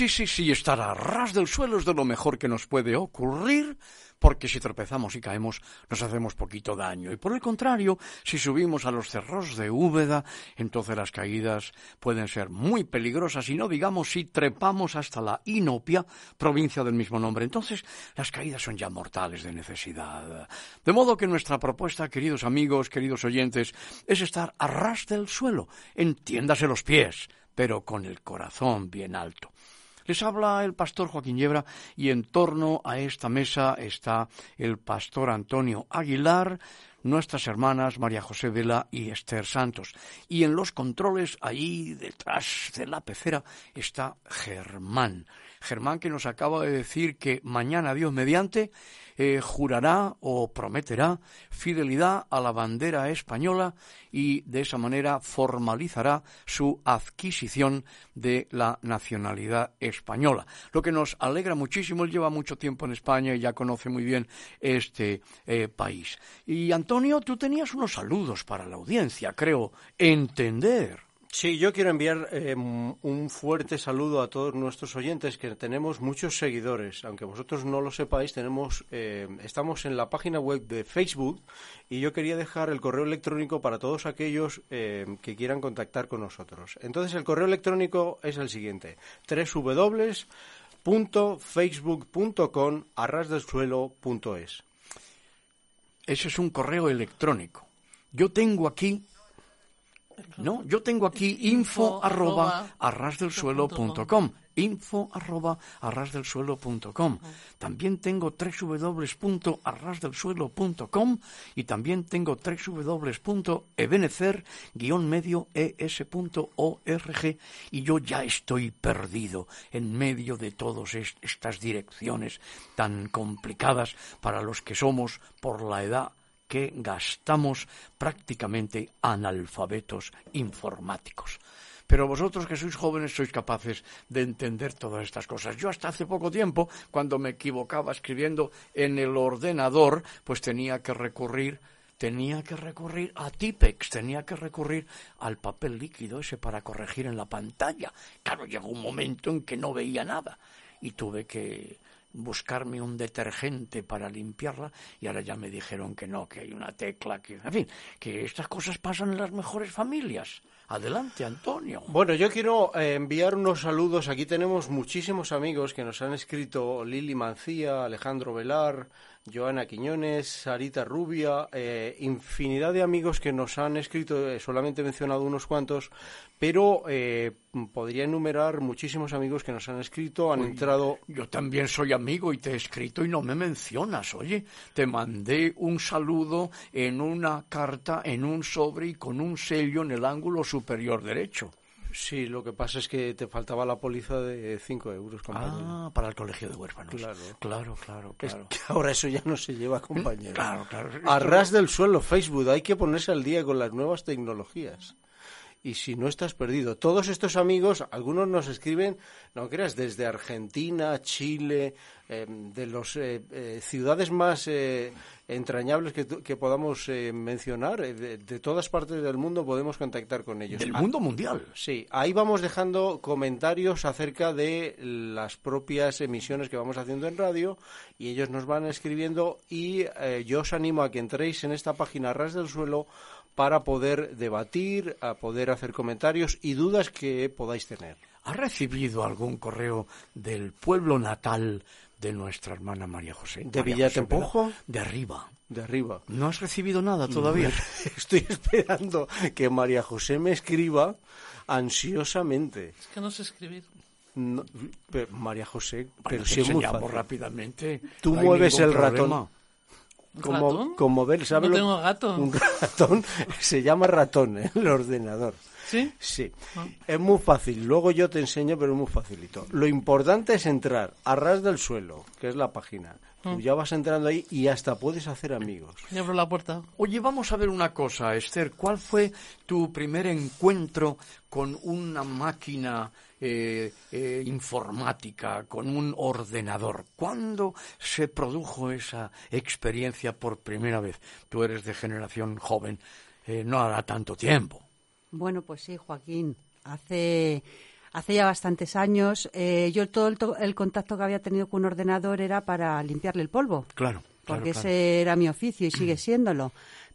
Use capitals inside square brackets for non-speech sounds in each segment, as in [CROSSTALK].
Sí, sí, sí, estar a ras del suelo es de lo mejor que nos puede ocurrir, porque si tropezamos y caemos nos hacemos poquito daño. Y por el contrario, si subimos a los cerros de Úbeda, entonces las caídas pueden ser muy peligrosas, y no digamos si trepamos hasta la Inopia, provincia del mismo nombre. Entonces las caídas son ya mortales de necesidad. De modo que nuestra propuesta, queridos amigos, queridos oyentes, es estar a ras del suelo, entiéndase los pies, pero con el corazón bien alto. Les habla el pastor Joaquín Yebra y en torno a esta mesa está el pastor Antonio Aguilar, nuestras hermanas María José Vela y Esther Santos. Y en los controles, ahí detrás de la pecera, está Germán. Germán que nos acaba de decir que mañana, Dios mediante, eh, jurará o prometerá fidelidad a la bandera española y de esa manera formalizará su adquisición de la nacionalidad española. Lo que nos alegra muchísimo, él lleva mucho tiempo en España y ya conoce muy bien este eh, país. Y Antonio, tú tenías unos saludos para la audiencia, creo entender. Sí, yo quiero enviar eh, un fuerte saludo a todos nuestros oyentes, que tenemos muchos seguidores. Aunque vosotros no lo sepáis, tenemos, eh, estamos en la página web de Facebook y yo quería dejar el correo electrónico para todos aquellos eh, que quieran contactar con nosotros. Entonces, el correo electrónico es el siguiente: www.facebook.com arrasdelsuelo.es. Ese es un correo electrónico. Yo tengo aquí no, yo tengo aquí info arroba arrasdelsuelo.com info arroba arrasdelsuelo.com también tengo www.arrasdelsuelo.com y también tengo www.ebenecer-medio-es.org y yo ya estoy perdido en medio de todas estas direcciones tan complicadas para los que somos por la edad que gastamos prácticamente analfabetos informáticos. Pero vosotros que sois jóvenes sois capaces de entender todas estas cosas. Yo hasta hace poco tiempo, cuando me equivocaba escribiendo en el ordenador, pues tenía que recurrir tenía que recurrir a Tipex, tenía que recurrir al papel líquido ese para corregir en la pantalla. Claro, llegó un momento en que no veía nada y tuve que buscarme un detergente para limpiarla y ahora ya me dijeron que no, que hay una tecla, que, en fin, que estas cosas pasan en las mejores familias. Adelante, Antonio. Bueno, yo quiero eh, enviar unos saludos. Aquí tenemos muchísimos amigos que nos han escrito Lili Mancía, Alejandro Velar, Joana Quiñones, Sarita Rubia, eh, infinidad de amigos que nos han escrito, eh, solamente he mencionado unos cuantos, pero eh, podría enumerar muchísimos amigos que nos han escrito, han entrado... Yo también soy amigo y te he escrito y no me mencionas, oye, te mandé un saludo en una carta, en un sobre y con un sello en el ángulo superior derecho. Sí, lo que pasa es que te faltaba la póliza de 5 euros, compañero. Ah, para el colegio de huérfanos. Claro, claro, claro. claro. ahora eso ya no se lleva, compañero. Claro, claro. A ras del suelo, Facebook. Hay que ponerse al día con las nuevas tecnologías y si no estás perdido. Todos estos amigos, algunos nos escriben, no creas, desde Argentina, Chile, em, de las eh, eh, ciudades más eh, entrañables que, que podamos eh, mencionar. Eh, de, todas partes del mundo podemos contactar con ellos. Del mundo mundial. Sí, ahí vamos dejando comentarios acerca de las propias emisiones que vamos haciendo en radio y ellos nos van escribiendo y eh, yo os animo a que entréis en esta página Ras del Suelo para poder debatir, a poder hacer comentarios y dudas que podáis tener. ¿Ha recibido algún correo del pueblo natal de nuestra hermana María José. ¿De Villatempojo? De arriba. De arriba. ¿No has recibido nada todavía? [LAUGHS] Estoy esperando que María José me escriba ansiosamente. Es que no sé escribir. María José, pero si es muy fácil. rápidamente. Tú mueves el ratón. Como, ¿Ratón? como ver, ¿sabes? No tengo gato. [LAUGHS] Un ratón se llama ratón en el ordenador. ¿Sí? Sí. Ah. Es muy fácil. Luego yo te enseño, pero es muy facilito. Lo importante es entrar a ras del suelo, que es la página. Tú mm. ya vas entrando ahí y hasta puedes hacer amigos. Y abro la puerta. Oye, vamos a ver una cosa, Esther. ¿Cuál fue tu primer encuentro con una máquina eh, eh, informática, con un ordenador? ¿Cuándo se produjo esa experiencia por primera vez? Tú eres de generación joven, eh, no hará tanto tiempo. Bueno, pues sí, Joaquín. Hace, hace ya bastantes años, eh, yo todo el, contacto que había tenido con un ordenador era para limpiarle el polvo. Claro. Porque ese era mi oficio y sigue siéndolo.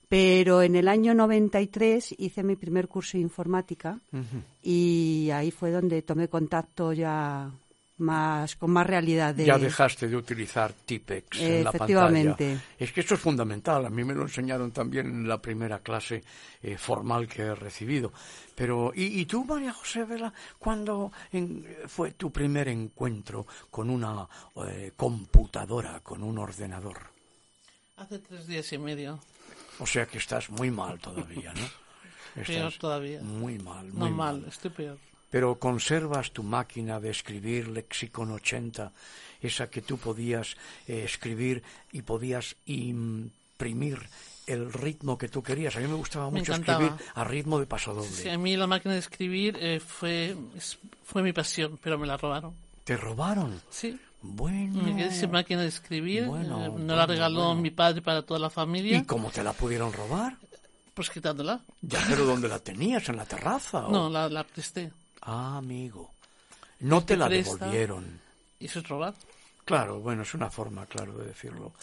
Pero en el año 93 hice mi primer curso de informática y ahí fue donde tomé contacto ya más con más realidad de... ya dejaste de utilizar Tipex en la pantalla. Es que esto es fundamental. A mí me lo enseñaron también en la primera clase eh, formal que he recibido. Pero y, tú María José Vela cuándo fue tu primer encuentro con una eh, computadora con un ordenador hace tres días y medio o sea que estás muy mal todavía no [LAUGHS] peor todavía muy mal muy no mal estoy peor pero conservas tu máquina de escribir Lexicon 80, esa que tú podías eh, escribir y podías imprimir el ritmo que tú querías. A mí me gustaba mucho escribir a ritmo de paso doble. Sí, a mí la máquina de escribir eh, fue, fue mi pasión, pero me la robaron. ¿Te robaron? Sí. Bueno. Me sin máquina de escribir. Eh, no la regaló mi padre para toda la familia. ¿Y cómo te la pudieron robar? Pues quitándola. Ya, pero ¿dónde la tenías? ¿En la terraza? No, la, la presté. Ah, amigo. No te la devolvieron. ¿Y eso es robar? Claro, bueno, es una forma, claro, de decirlo.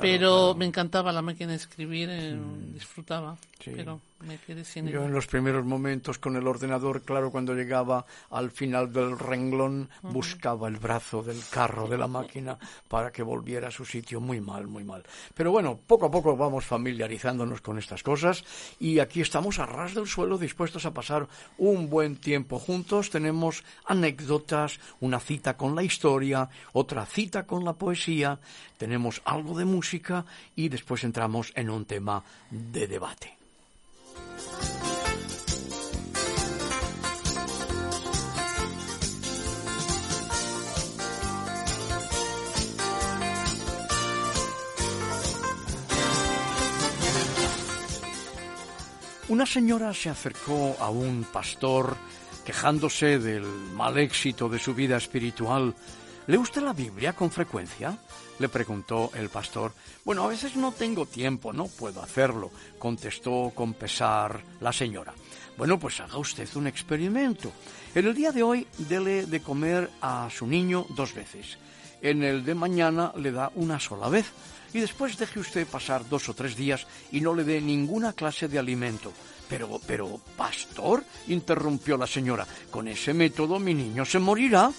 pero me encantaba la máquina de escribir, eh, mm. disfrutaba. Pero yo en los primeros momentos con el ordenador, claro, cuando llegaba al final del renglón, buscaba el brazo del carro de la [LAUGHS] máquina para que volviera a su sitio. Muy mal, muy mal. Pero bueno, poco a poco vamos familiarizándonos con estas cosas y aquí estamos a ras del suelo dispuestos a pasar un buen tiempo juntos. Tenemos anécdotas, una cita con la historia, otra cita con la poesía, tenemos algo de música y después entramos en un tema de debate. Una señora se acercó a un pastor quejándose del mal éxito de su vida espiritual. ¿Le gusta la Biblia con frecuencia? Le preguntó el pastor. Bueno, a veces no tengo tiempo, no puedo hacerlo, contestó con pesar la señora. Bueno, pues haga usted un experimento. En el día de hoy dele de comer a su niño dos veces. En el de mañana le da una sola vez. Y después deje usted pasar dos o tres días y no le dé ninguna clase de alimento. Pero, pero, pastor, interrumpió la señora, con ese método mi niño se morirá.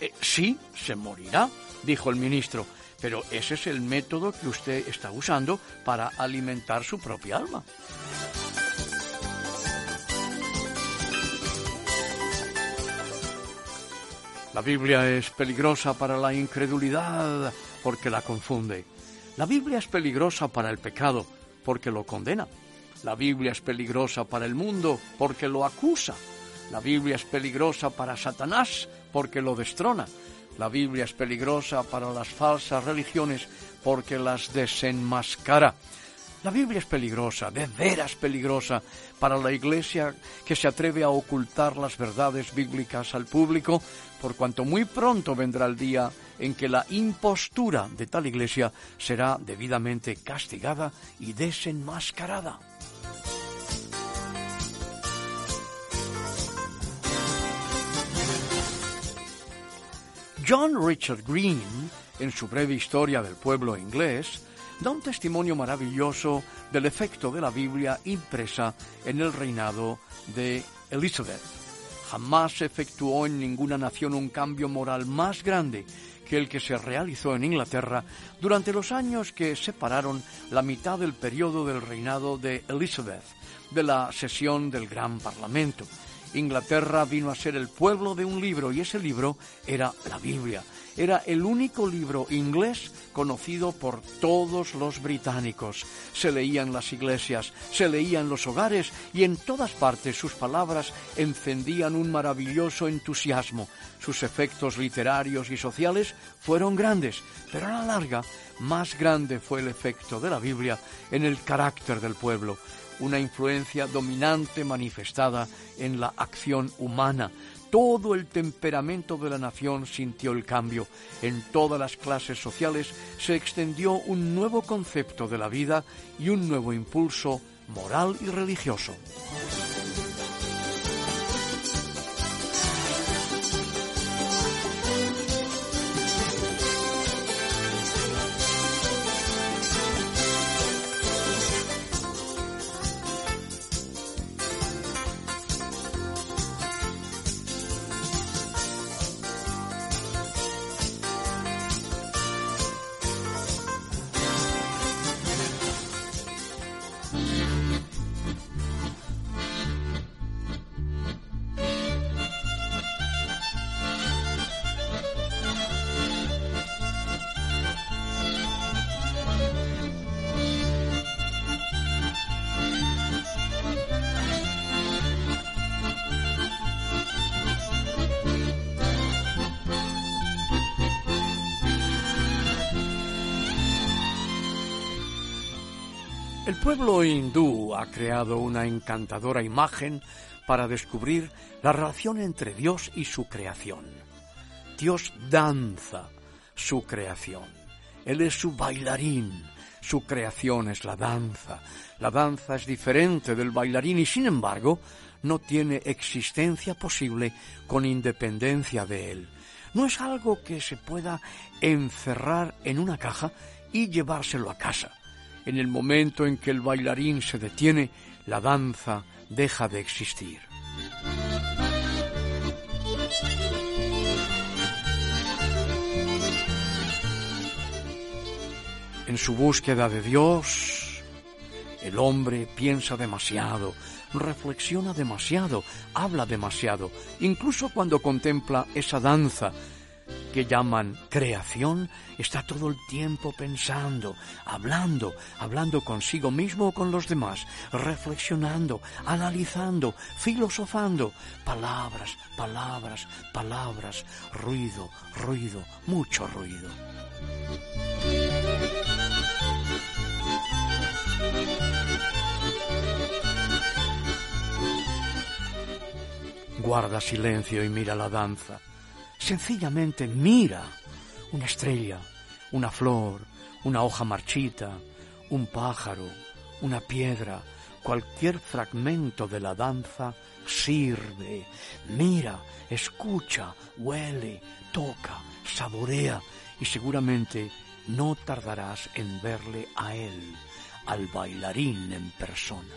Eh, sí, se morirá, dijo el ministro pero ese es el método que usted está usando para alimentar su propia alma. La Biblia es peligrosa para la incredulidad porque la confunde. La Biblia es peligrosa para el pecado porque lo condena. La Biblia es peligrosa para el mundo porque lo acusa. La Biblia es peligrosa para Satanás porque lo destrona. La Biblia es peligrosa para las falsas religiones porque las desenmascara. La Biblia es peligrosa, de veras peligrosa, para la Iglesia que se atreve a ocultar las verdades bíblicas al público, por cuanto muy pronto vendrá el día en que la impostura de tal Iglesia será debidamente castigada y desenmascarada. John Richard Green, en su breve historia del pueblo inglés, da un testimonio maravilloso del efecto de la Biblia impresa en el reinado de Elizabeth. Jamás se efectuó en ninguna nación un cambio moral más grande que el que se realizó en Inglaterra durante los años que separaron la mitad del periodo del reinado de Elizabeth de la sesión del Gran Parlamento. Inglaterra vino a ser el pueblo de un libro y ese libro era la Biblia. Era el único libro inglés conocido por todos los británicos. Se leía en las iglesias, se leía en los hogares y en todas partes sus palabras encendían un maravilloso entusiasmo. Sus efectos literarios y sociales fueron grandes, pero a la larga más grande fue el efecto de la Biblia en el carácter del pueblo una influencia dominante manifestada en la acción humana. Todo el temperamento de la nación sintió el cambio. En todas las clases sociales se extendió un nuevo concepto de la vida y un nuevo impulso moral y religioso. Pueblo hindú ha creado una encantadora imagen para descubrir la relación entre Dios y su creación. Dios danza su creación. Él es su bailarín. Su creación es la danza. La danza es diferente del bailarín y sin embargo no tiene existencia posible con independencia de él. No es algo que se pueda encerrar en una caja y llevárselo a casa. En el momento en que el bailarín se detiene, la danza deja de existir. En su búsqueda de Dios, el hombre piensa demasiado, reflexiona demasiado, habla demasiado, incluso cuando contempla esa danza que llaman creación, está todo el tiempo pensando, hablando, hablando consigo mismo o con los demás, reflexionando, analizando, filosofando, palabras, palabras, palabras, ruido, ruido, mucho ruido. Guarda silencio y mira la danza Sencillamente mira una estrella, una flor, una hoja marchita, un pájaro, una piedra, cualquier fragmento de la danza sirve. Mira, escucha, huele, toca, saborea y seguramente no tardarás en verle a él, al bailarín en persona.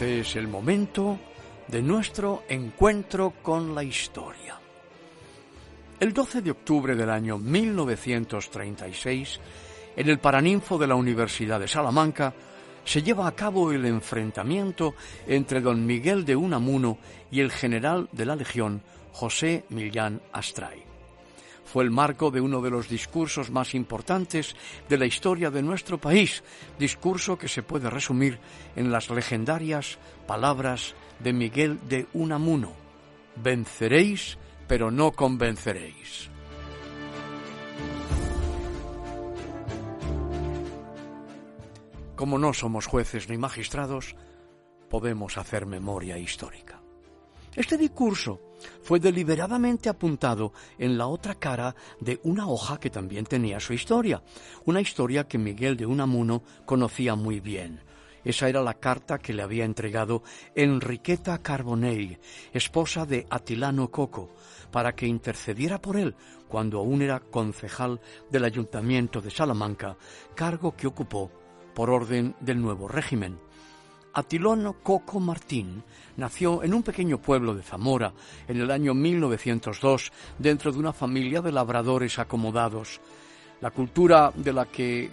Este es el momento de nuestro encuentro con la historia. El 12 de octubre del año 1936, en el Paraninfo de la Universidad de Salamanca, se lleva a cabo el enfrentamiento entre don Miguel de Unamuno y el general de la Legión, José Millán Astray. Fue el marco de uno de los discursos más importantes de la historia de nuestro país, discurso que se puede resumir en las legendarias palabras de Miguel de Unamuno. Venceréis, pero no convenceréis. Como no somos jueces ni magistrados, podemos hacer memoria histórica. Este discurso fue deliberadamente apuntado en la otra cara de una hoja que también tenía su historia, una historia que Miguel de Unamuno conocía muy bien. Esa era la carta que le había entregado Enriqueta Carbonell, esposa de Atilano Coco, para que intercediera por él cuando aún era concejal del Ayuntamiento de Salamanca, cargo que ocupó por orden del nuevo régimen. Atilano Coco Martín nació en un pequeño pueblo de Zamora en el año 1902 dentro de una familia de labradores acomodados. La cultura de la que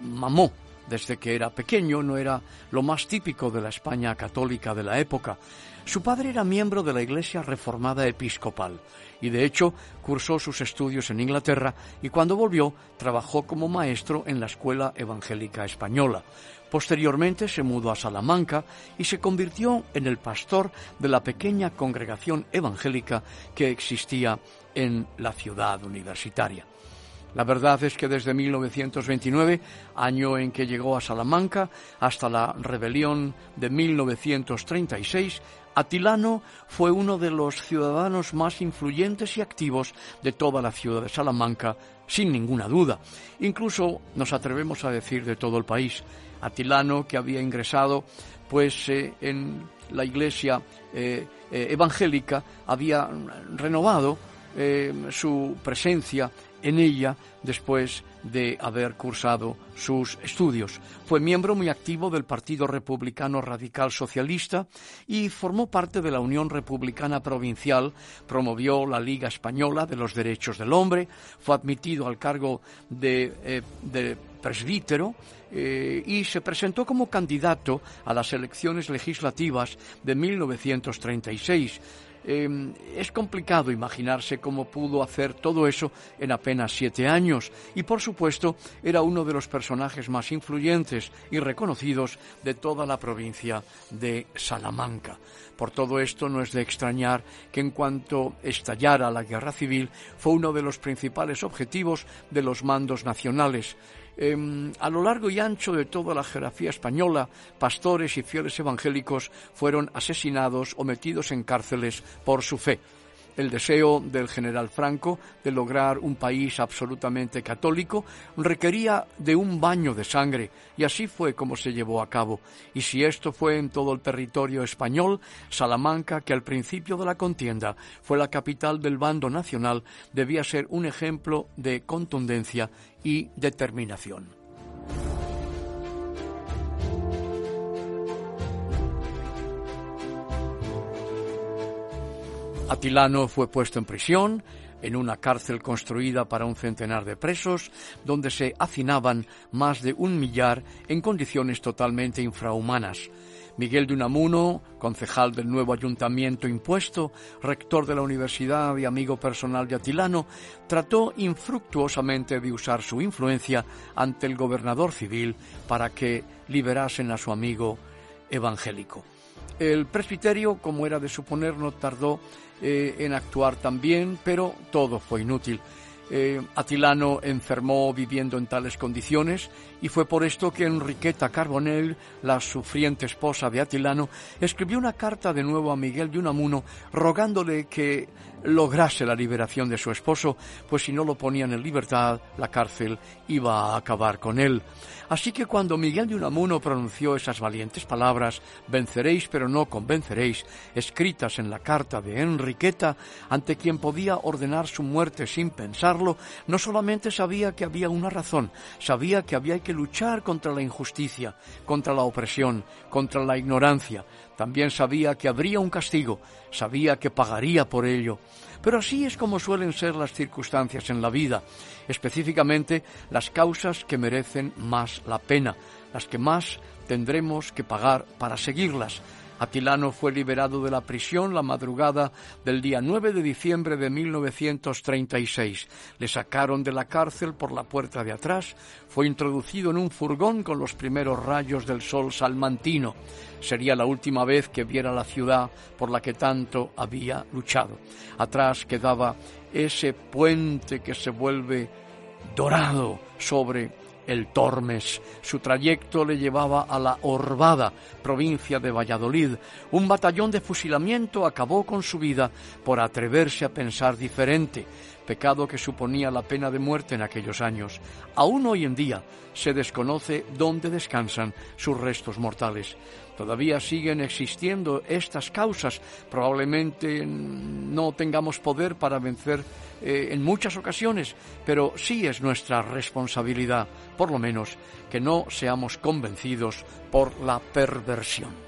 mamó desde que era pequeño no era lo más típico de la España católica de la época. Su padre era miembro de la Iglesia Reformada Episcopal y de hecho cursó sus estudios en Inglaterra y cuando volvió trabajó como maestro en la Escuela Evangélica Española. Posteriormente se mudó a Salamanca y se convirtió en el pastor de la pequeña congregación evangélica que existía en la ciudad universitaria. La verdad es que desde 1929, año en que llegó a Salamanca, hasta la rebelión de 1936, Atilano fue uno de los ciudadanos más influyentes y activos de toda la ciudad de Salamanca, sin ninguna duda. Incluso nos atrevemos a decir de todo el país. Atilano, que había ingresado pues eh, en la iglesia eh, eh, evangélica, había renovado su presencia en ella después de haber cursado sus estudios. Fue miembro muy activo del Partido Republicano Radical Socialista y formó parte de la Unión Republicana Provincial, promovió la Liga Española de los Derechos del Hombre, fue admitido al cargo de, eh, presbítero eh, y se presentó como candidato a las elecciones legislativas de 1936 Em, es complicado imaginarse cómo pudo hacer todo eso en apenas siete años y por supuesto era uno de los personajes más influyentes y reconocidos de toda la provincia de Salamanca. Por todo esto no es de extrañar que en cuanto estallara la guerra civil fue uno de los principales objetivos de los mandos nacionales Em, a lo largo y ancho de toda la geografía española, pastores y fieles evangélicos fueron asesinados o metidos en cárceles por su fe el deseo del general Franco de lograr un país absolutamente católico requería de un baño de sangre y así fue como se llevó a cabo. Y si esto fue en todo el territorio español, Salamanca, que al principio de la contienda fue la capital del bando nacional, debía ser un ejemplo de contundencia y determinación. Atilano fue puesto en prisión, en una cárcel construida para un centenar de presos, donde se hacinaban más de un millar en condiciones totalmente infrahumanas. Miguel de Unamuno, concejal del nuevo ayuntamiento impuesto, rector de la universidad y amigo personal de Atilano, trató infructuosamente de usar su influencia ante el gobernador civil para que liberasen a su amigo evangélico. El presbiterio, como era de suponer, no tardó eh, en actuar también, pero todo fue inútil. Eh, Atilano enfermó viviendo en tales condiciones y fue por esto que Enriqueta Carbonell, la sufriente esposa de Atilano, escribió una carta de nuevo a Miguel de Unamuno rogándole que lograse la liberación de su esposo, pues si no lo ponían en libertad, la cárcel iba a acabar con él. Así que cuando Miguel de Unamuno pronunció esas valientes palabras, venceréis pero no convenceréis, escritas en la carta de Enriqueta, ante quien podía ordenar su muerte sin pensarlo, no solamente sabía que había una razón, sabía que había que luchar contra la injusticia, contra la opresión, contra la ignorancia, también sabía que habría un castigo, sabía que pagaría por ello. Pero así es como suelen ser las circunstancias en la vida, específicamente las causas que merecen más la pena, las que más tendremos que pagar para seguirlas, Atilano fue liberado de la prisión la madrugada del día 9 de diciembre de 1936. Le sacaron de la cárcel por la puerta de atrás, fue introducido en un furgón con los primeros rayos del sol salmantino. Sería la última vez que viera la ciudad por la que tanto había luchado. Atrás quedaba ese puente que se vuelve dorado sobre el Tormes. Su trayecto le llevaba a la Orbada, provincia de Valladolid. Un batallón de fusilamiento acabó con su vida por atreverse a pensar diferente, pecado que suponía la pena de muerte en aquellos años. Aún hoy en día se desconoce dónde descansan sus restos mortales. Todavía siguen existiendo estas causas. Probablemente no tengamos poder para vencer eh, en muchas ocasiones, pero sí es nuestra responsabilidad, por lo menos, que no seamos convencidos por la perversión.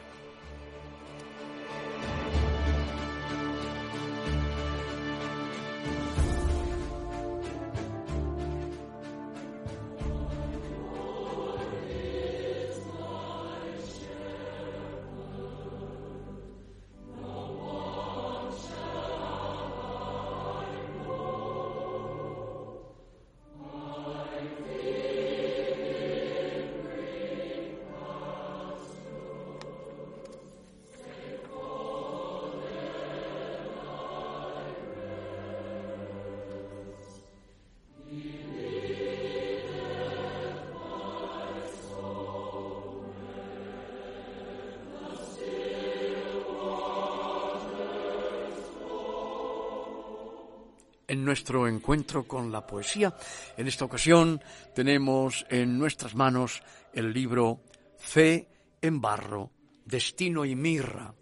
Nuestro encuentro con la poesía. En esta ocasión tenemos en nuestras manos el libro Fe en barro, Destino y Mirra,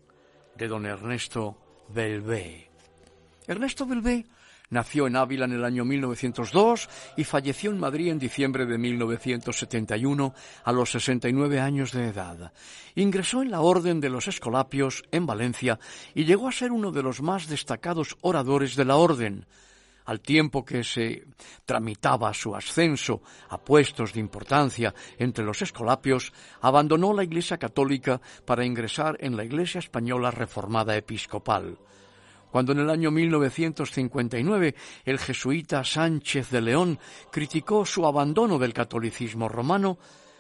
de don Ernesto Belvé. Ernesto Belvé nació en Ávila en el año 1902 y falleció en Madrid en diciembre de 1971 a los 69 años de edad. Ingresó en la Orden de los Escolapios en Valencia y llegó a ser uno de los más destacados oradores de la Orden al tiempo que se tramitaba su ascenso a puestos de importancia entre los escolapios, abandonó la Iglesia católica para ingresar en la Iglesia española reformada episcopal. Cuando en el año 1959 el jesuita Sánchez de León criticó su abandono del catolicismo romano,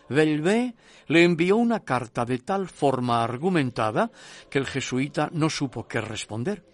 Belvé le envió una carta de tal forma argumentada que el jesuita no supo qué responder.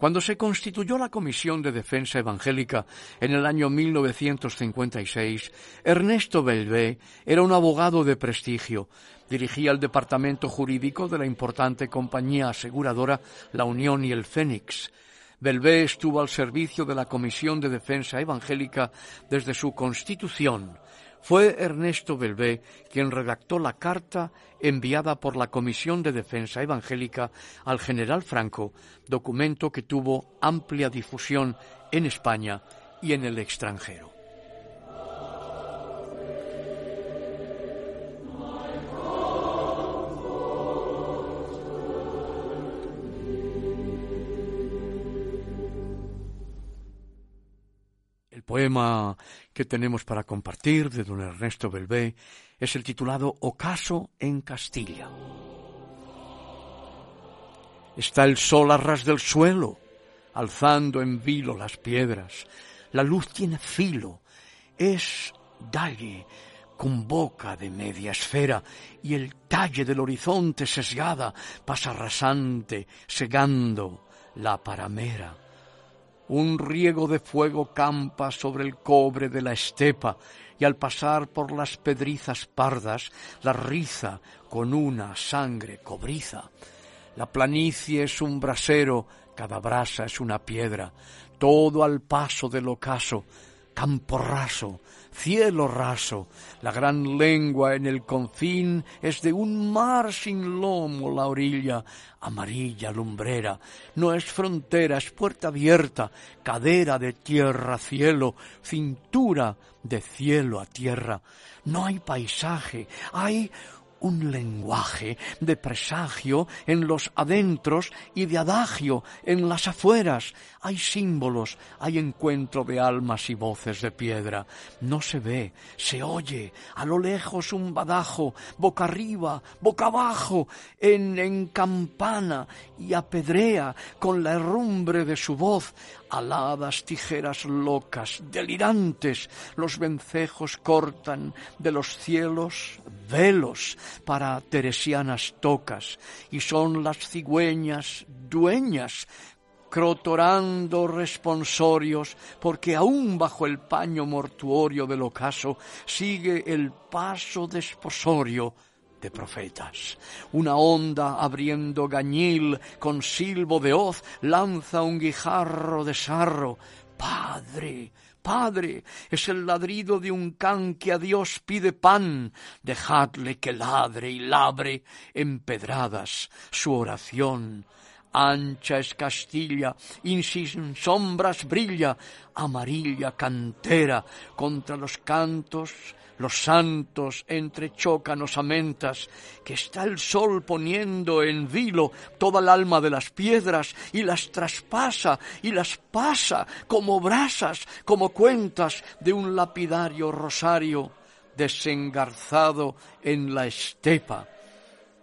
Cuando se constituyó la Comisión de Defensa Evangélica en el año 1956, Ernesto Belvé era un abogado de prestigio. Dirigía el departamento jurídico de la importante compañía aseguradora La Unión y el Fénix. Belvé estuvo al servicio de la Comisión de Defensa Evangélica desde su constitución fue Ernesto Belvé quien redactó la carta enviada por la Comisión de Defensa Evangélica al general Franco, documento que tuvo amplia difusión en España y en el extranjero. Poema que tenemos para compartir de don Ernesto Belvé es el titulado Ocaso en Castilla. Está el sol a ras del suelo, alzando en vilo las piedras. La luz tiene filo, es dalle con boca de media esfera, y el talle del horizonte sesgada pasa rasante, segando la paramera un riego de fuego campa sobre el cobre de la estepa, y al pasar por las pedrizas pardas, la riza con una sangre cobriza. La planicie es un brasero cada brasa es una piedra, todo al paso del ocaso, campo raso, cielo raso, la gran lengua en el confín es de un mar sin lomo la orilla, amarilla lumbrera, no es frontera, es puerta abierta, cadera de tierra a cielo, cintura de cielo a tierra. No hay paisaje, hay un lenguaje de presagio en los adentros y de adagio en las afueras. Hay símbolos, hay encuentro de almas y voces de piedra. No se ve, se oye, a lo lejos un badajo, boca arriba, boca abajo, en, en campana y apedrea con la herrumbre de su voz aladas tijeras locas, delirantes, los vencejos cortan de los cielos velos para teresianas tocas, y son las cigüeñas dueñas crotorando responsorios, porque aún bajo el paño mortuorio del ocaso sigue el paso desposorio de profetas. Una onda abriendo gañil con silbo de hoz lanza un guijarro de sarro. Padre, Padre, es el ladrido de un can que a Dios pide pan. Dejadle que ladre y labre en pedradas su oración. Ancha es Castilla, sin sombras brilla, amarilla cantera contra los cantos los santos entrechocan osamentas, que está el sol poniendo en vilo toda el alma de las piedras y las traspasa y las pasa como brasas, como cuentas de un lapidario rosario desengarzado en la estepa.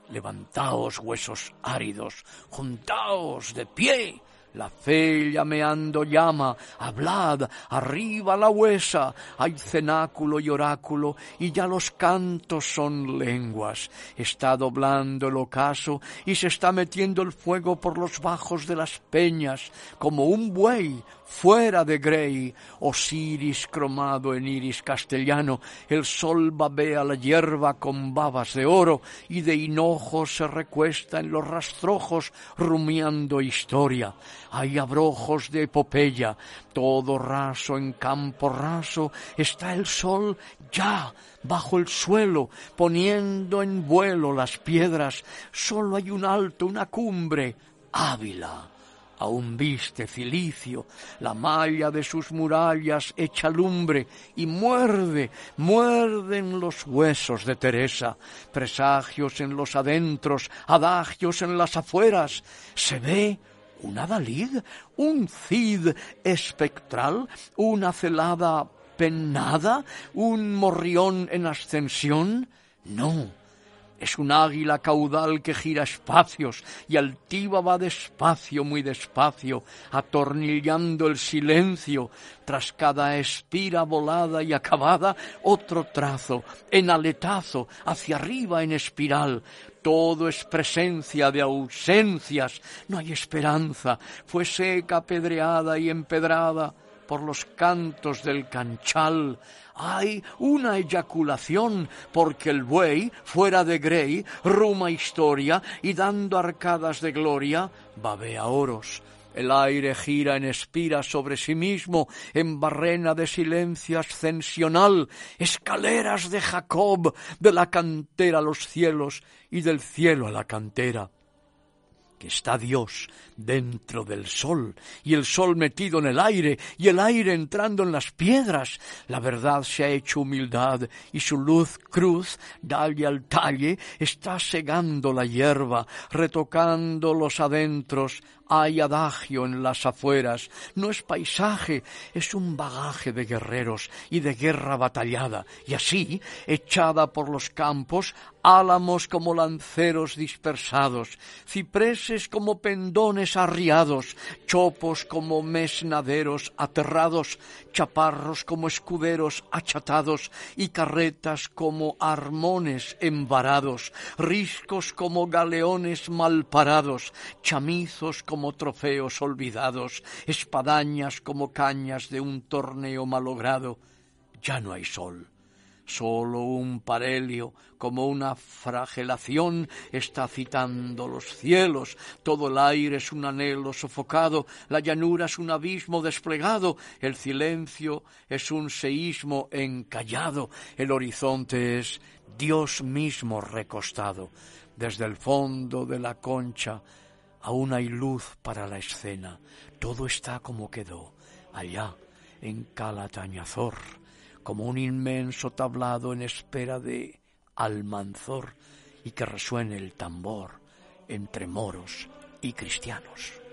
Levantaos huesos áridos, juntaos de pie, la fe llameando llama, hablad, arriba la huesa, hay cenáculo y oráculo, y ya los cantos son lenguas. Está doblando el ocaso y se está metiendo el fuego por los bajos de las peñas, como un buey fuera de Grey, Osiris cromado en iris castellano, el sol babea la hierba con babas de oro y de hinojo se recuesta en los rastrojos rumiando historia. Hay abrojos de epopeya, todo raso en campo raso, está el sol ya bajo el suelo, poniendo en vuelo las piedras. Solo hay un alto, una cumbre, Ávila Aún viste cilicio, la malla de sus murallas echa lumbre y muerde, muerden los huesos de Teresa, presagios en los adentros, adagios en las afueras. Se ve una Dalid, un Cid espectral, una celada pennada, un morrión en ascensión. No, es un águila caudal que gira espacios y altiva va despacio, muy despacio, atornillando el silencio. Tras cada espira volada y acabada, otro trazo, en aletazo, hacia arriba en espiral. Todo es presencia de ausencias. No hay esperanza. Fue seca, apedreada y empedrada por los cantos del canchal hay una eyaculación, porque el buey, fuera de Grey, ruma historia y dando arcadas de gloria, babea oros. El aire gira en espira sobre sí mismo, en barrena de silencio ascensional, escaleras de Jacob, de la cantera a los cielos y del cielo a la cantera que está Dios dentro del sol y el sol metido en el aire y el aire entrando en las piedras. La verdad se ha hecho humildad y su luz cruz, dalle al talle, está segando la hierba, retocando los adentros, hay adagio en las afueras, no es paisaje, es un bagaje de guerreros y de guerra batallada, y así, echada por los campos, álamos como lanceros dispersados, cipreses como pendones arriados, chopos como mesnaderos aterrados, chaparros como escuderos achatados, y carretas como armones embarados, riscos como galeones malparados, chamizos como como trofeos olvidados, espadañas como cañas de un torneo malogrado. Ya no hay sol. Solo un parelio, como una fragelación, está citando los cielos. Todo el aire es un anhelo sofocado, la llanura es un abismo desplegado, el silencio es un seísmo encallado, el horizonte es Dios mismo recostado. Desde el fondo de la concha aún hay luz para la escena. Todo está como quedó, allá, en Calatañazor como un inmenso tablado en espera de Almanzor y que resuene el tambor entre moros y cristianos.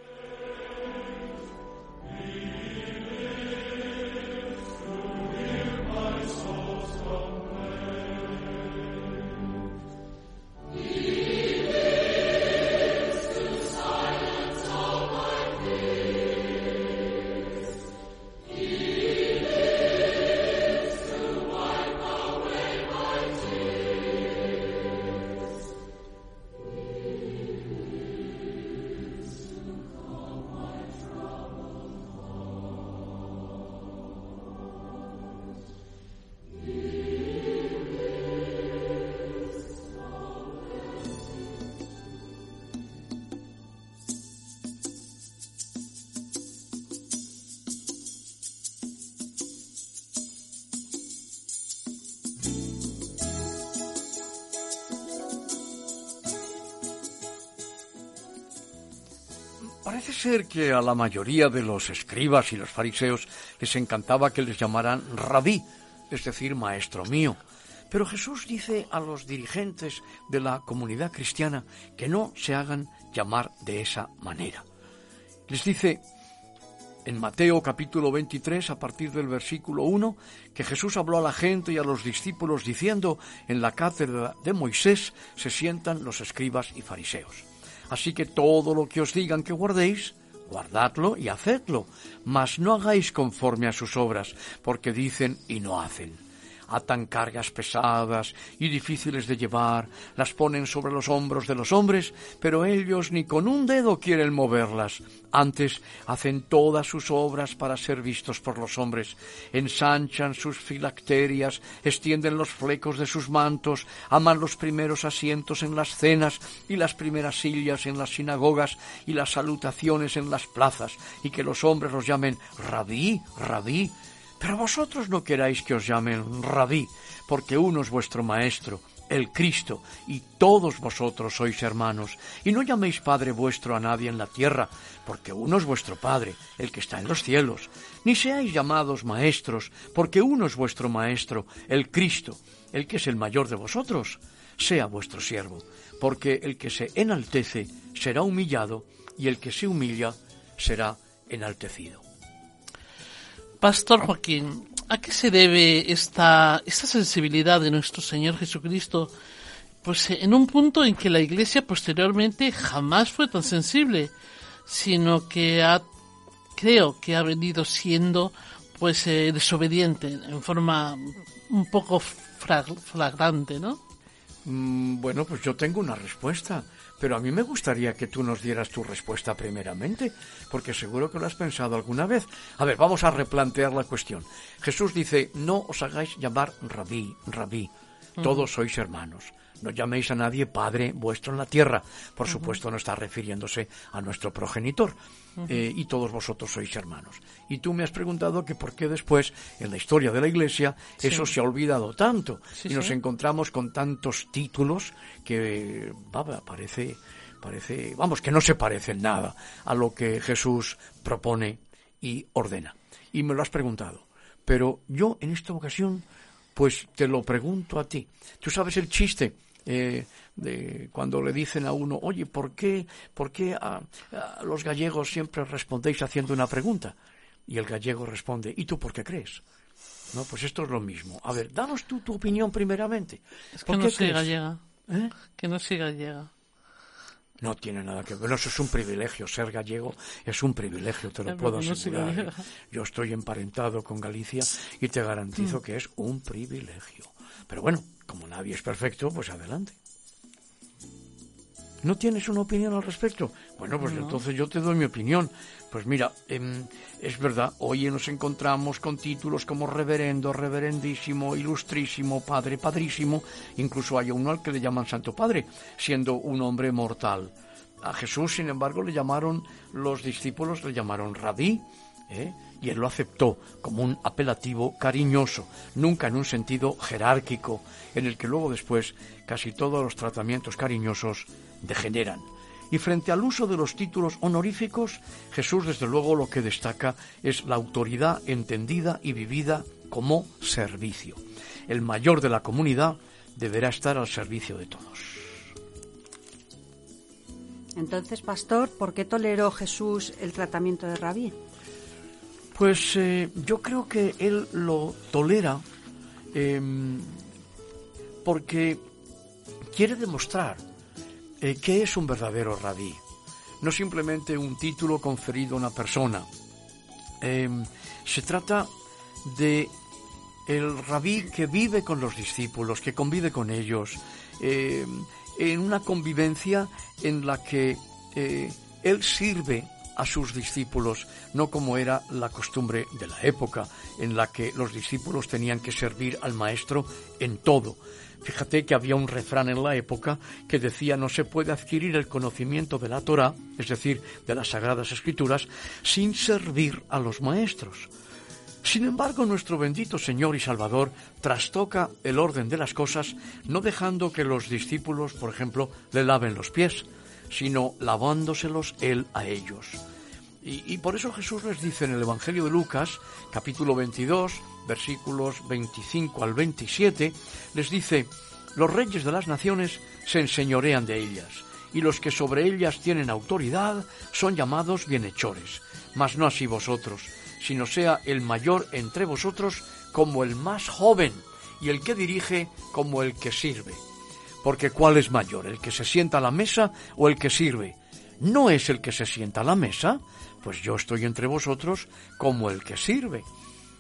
Parece ser que a la mayoría de los escribas y los fariseos les encantaba que les llamaran rabí, es decir, maestro mío. Pero Jesús dice a los dirigentes de la comunidad cristiana que no se hagan llamar de esa manera. Les dice en Mateo capítulo 23, a partir del versículo 1, que Jesús habló a la gente y a los discípulos diciendo, en la cátedra de Moisés se sientan los escribas y fariseos. Así que todo lo que os digan que guardéis, guardadlo y hacedlo, mas no hagáis conforme a sus obras, porque dicen y no hacen atan cargas pesadas y difíciles de llevar, las ponen sobre los hombros de los hombres, pero ellos ni con un dedo quieren moverlas. Antes hacen todas sus obras para ser vistos por los hombres, ensanchan sus filacterias, extienden los flecos de sus mantos, aman los primeros asientos en las cenas y las primeras sillas en las sinagogas y las salutaciones en las plazas, y que los hombres los llamen rabí, rabí, pero vosotros no queráis que os llamen rabí, porque uno es vuestro maestro, el Cristo, y todos vosotros sois hermanos. Y no llaméis Padre vuestro a nadie en la tierra, porque uno es vuestro Padre, el que está en los cielos. Ni seáis llamados maestros, porque uno es vuestro Maestro, el Cristo, el que es el mayor de vosotros. Sea vuestro siervo, porque el que se enaltece será humillado, y el que se humilla será enaltecido. Pastor Joaquín, ¿a qué se debe esta, sensibilidad de nuestro Señor Jesucristo? Pues eh, en un punto en que la Iglesia posteriormente jamás fue tan sensible, sino que ha, creo que ha venido siendo pues eh, desobediente en forma un poco flagrante, ¿no? Mm, bueno, pues yo tengo una respuesta. Pero a mí me gustaría que tú nos dieras tu respuesta primeramente, porque seguro que lo has pensado alguna vez. A ver, vamos a replantear la cuestión. Jesús dice, no os hagáis llamar rabí, rabí, todos sois hermanos. No llaméis a nadie Padre vuestro en la tierra. Por supuesto, no está refiriéndose a nuestro progenitor. Eh, y todos vosotros sois hermanos. Y tú me has preguntado que por qué después, en la historia de la Iglesia, eso se ha olvidado tanto. y nos encontramos con tantos títulos que, parece, parece, vamos, que no se parecen nada a lo que Jesús propone y ordena. Y me lo has preguntado. Pero yo, en esta ocasión, pues te lo pregunto a ti. ¿Tú sabes el chiste eh, de cuando le dicen a uno, oye, ¿por qué, por qué a, los gallegos siempre respondéis haciendo una pregunta? Y el gallego responde, ¿y tú por qué crees? No, pues esto es lo mismo. A ver, danos tú tu opinión primeramente. Es que no soy gallega. ¿Eh? Que no soy gallega. No tiene nada que ver. eso es un privilegio. Ser gallego es un privilegio, te lo puedo asegurar. Yo estoy emparentado con Galicia y te garantizo mm. que es un privilegio. Pero bueno, como nadie es perfecto, pues adelante. ¿No tienes una opinión al respecto? Bueno, pues entonces yo te doy mi opinión. Pues mira, em, es verdad, hoy nos encontramos con títulos como reverendo, reverendísimo, ilustrísimo, padre, padrísimo, incluso hay uno al que le llaman Santo Padre, siendo un hombre mortal. A Jesús, sin embargo, le llamaron, los discípulos le llamaron rabí, ¿eh? Y él lo aceptó como un apelativo cariñoso, nunca en un sentido jerárquico, en el que luego después casi todos los tratamientos cariñosos degeneran. Y frente al uso de los títulos honoríficos, Jesús desde luego lo que destaca es la autoridad entendida y vivida como servicio. El mayor de la comunidad deberá estar al servicio de todos. Entonces, pastor, ¿por qué toleró Jesús el tratamiento de rabí? Pues eh, yo creo que él lo tolera em, porque quiere demostrar eh, qué es un verdadero rabí. No simplemente un título conferido a una persona. Em, se trata de el rabí que vive con los discípulos, que convive con ellos, em, en una convivencia en la que eh, él sirve a sus discípulos, no como era la costumbre de la época, en la que los discípulos tenían que servir al maestro en todo. Fíjate que había un refrán en la época que decía no se puede adquirir el conocimiento de la Torah, es decir, de las sagradas escrituras, sin servir a los maestros. Sin embargo, nuestro bendito Señor y Salvador trastoca el orden de las cosas, no dejando que los discípulos, por ejemplo, le laven los pies, sino lavándoselos él a ellos. Y, por eso Jesús les dice en el Evangelio de Lucas, capítulo 22, versículos 25 al 27, les dice, los reyes de las naciones se enseñorean de ellas, y los que sobre ellas tienen autoridad son llamados bienhechores, mas no así vosotros, sino sea el mayor entre vosotros como el más joven, y el que dirige como el que sirve. Porque ¿cuál es mayor, el que se sienta a la mesa o el que sirve? ¿No es el que se sienta a la mesa? Pues yo estoy entre vosotros como el que sirve.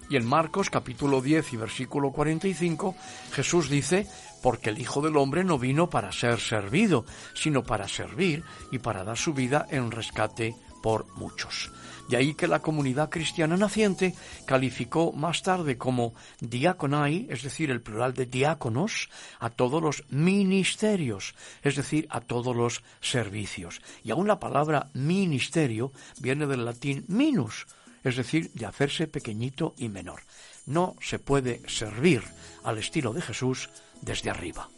Y en Marcos capítulo 10 y versículo 45 Jesús dice, porque el Hijo del Hombre no vino para ser servido, sino para servir y para dar su vida en rescate por muchos. De ahí que la comunidad cristiana naciente calificó más tarde como diaconai, es decir, el plural de diáconos, a todos los ministerios, es decir, a todos los servicios. Y aún la palabra ministerio viene del latín minus, es decir, de hacerse pequeñito y menor. No se puede servir al estilo de Jesús desde arriba.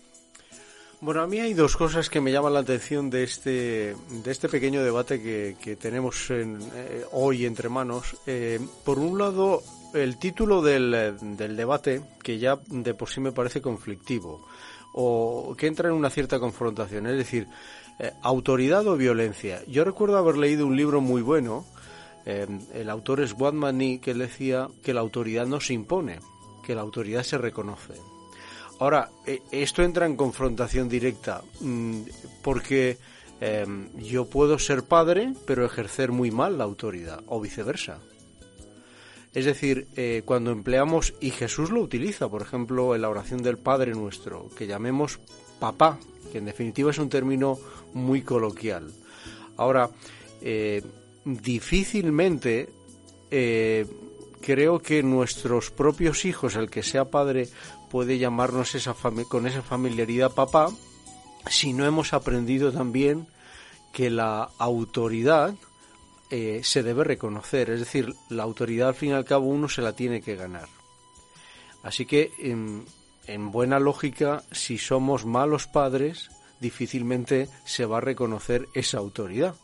Bueno, a mí hay dos cosas que me llaman la atención de este, de este pequeño debate que, tenemos eh, hoy entre manos. Eh, por un lado, el título del, debate, que ya de por sí me parece conflictivo, o que entra en una cierta confrontación, es decir, eh, autoridad o violencia. Yo recuerdo haber leído un libro muy bueno, el autor es Wadmani, que decía que la autoridad no se impone, que la autoridad se reconoce. Ahora, e, esto entra en confrontación directa, mm, porque em, yo puedo ser padre, pero ejercer muy mal la autoridad, o viceversa. Es decir, eh, cuando empleamos, y Jesús lo utiliza, por ejemplo, en la oración del Padre nuestro, que llamemos papá, que en definitiva es un término muy coloquial. Ahora, eh, difícilmente eh, creo que nuestros propios hijos, el que sea padre, puede llamarnos esa con esa familiaridad papá si no hemos aprendido también que la autoridad eh, se debe reconocer, es decir, la autoridad al fin y al cabo uno se la tiene que ganar. Así que, en, en buena lógica, si somos malos padres, difícilmente se va a reconocer esa autoridad.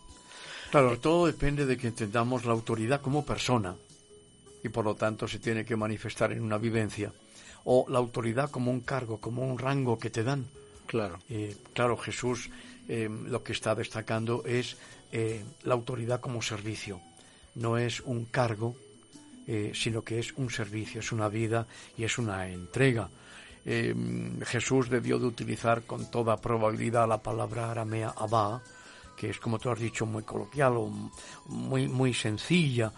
Claro, todo depende de que entendamos la autoridad como persona y por lo tanto se tiene que manifestar en una vivencia o la autoridad como un cargo, como un rango que te dan. Claro. Eh, claro, Jesús eh, lo que está destacando es eh, la autoridad como servicio. No es un cargo, sino que es un servicio, es una vida y es una entrega. Jesús debió de utilizar con toda probabilidad la palabra aramea abba, que es como tú has dicho muy coloquial o muy muy sencilla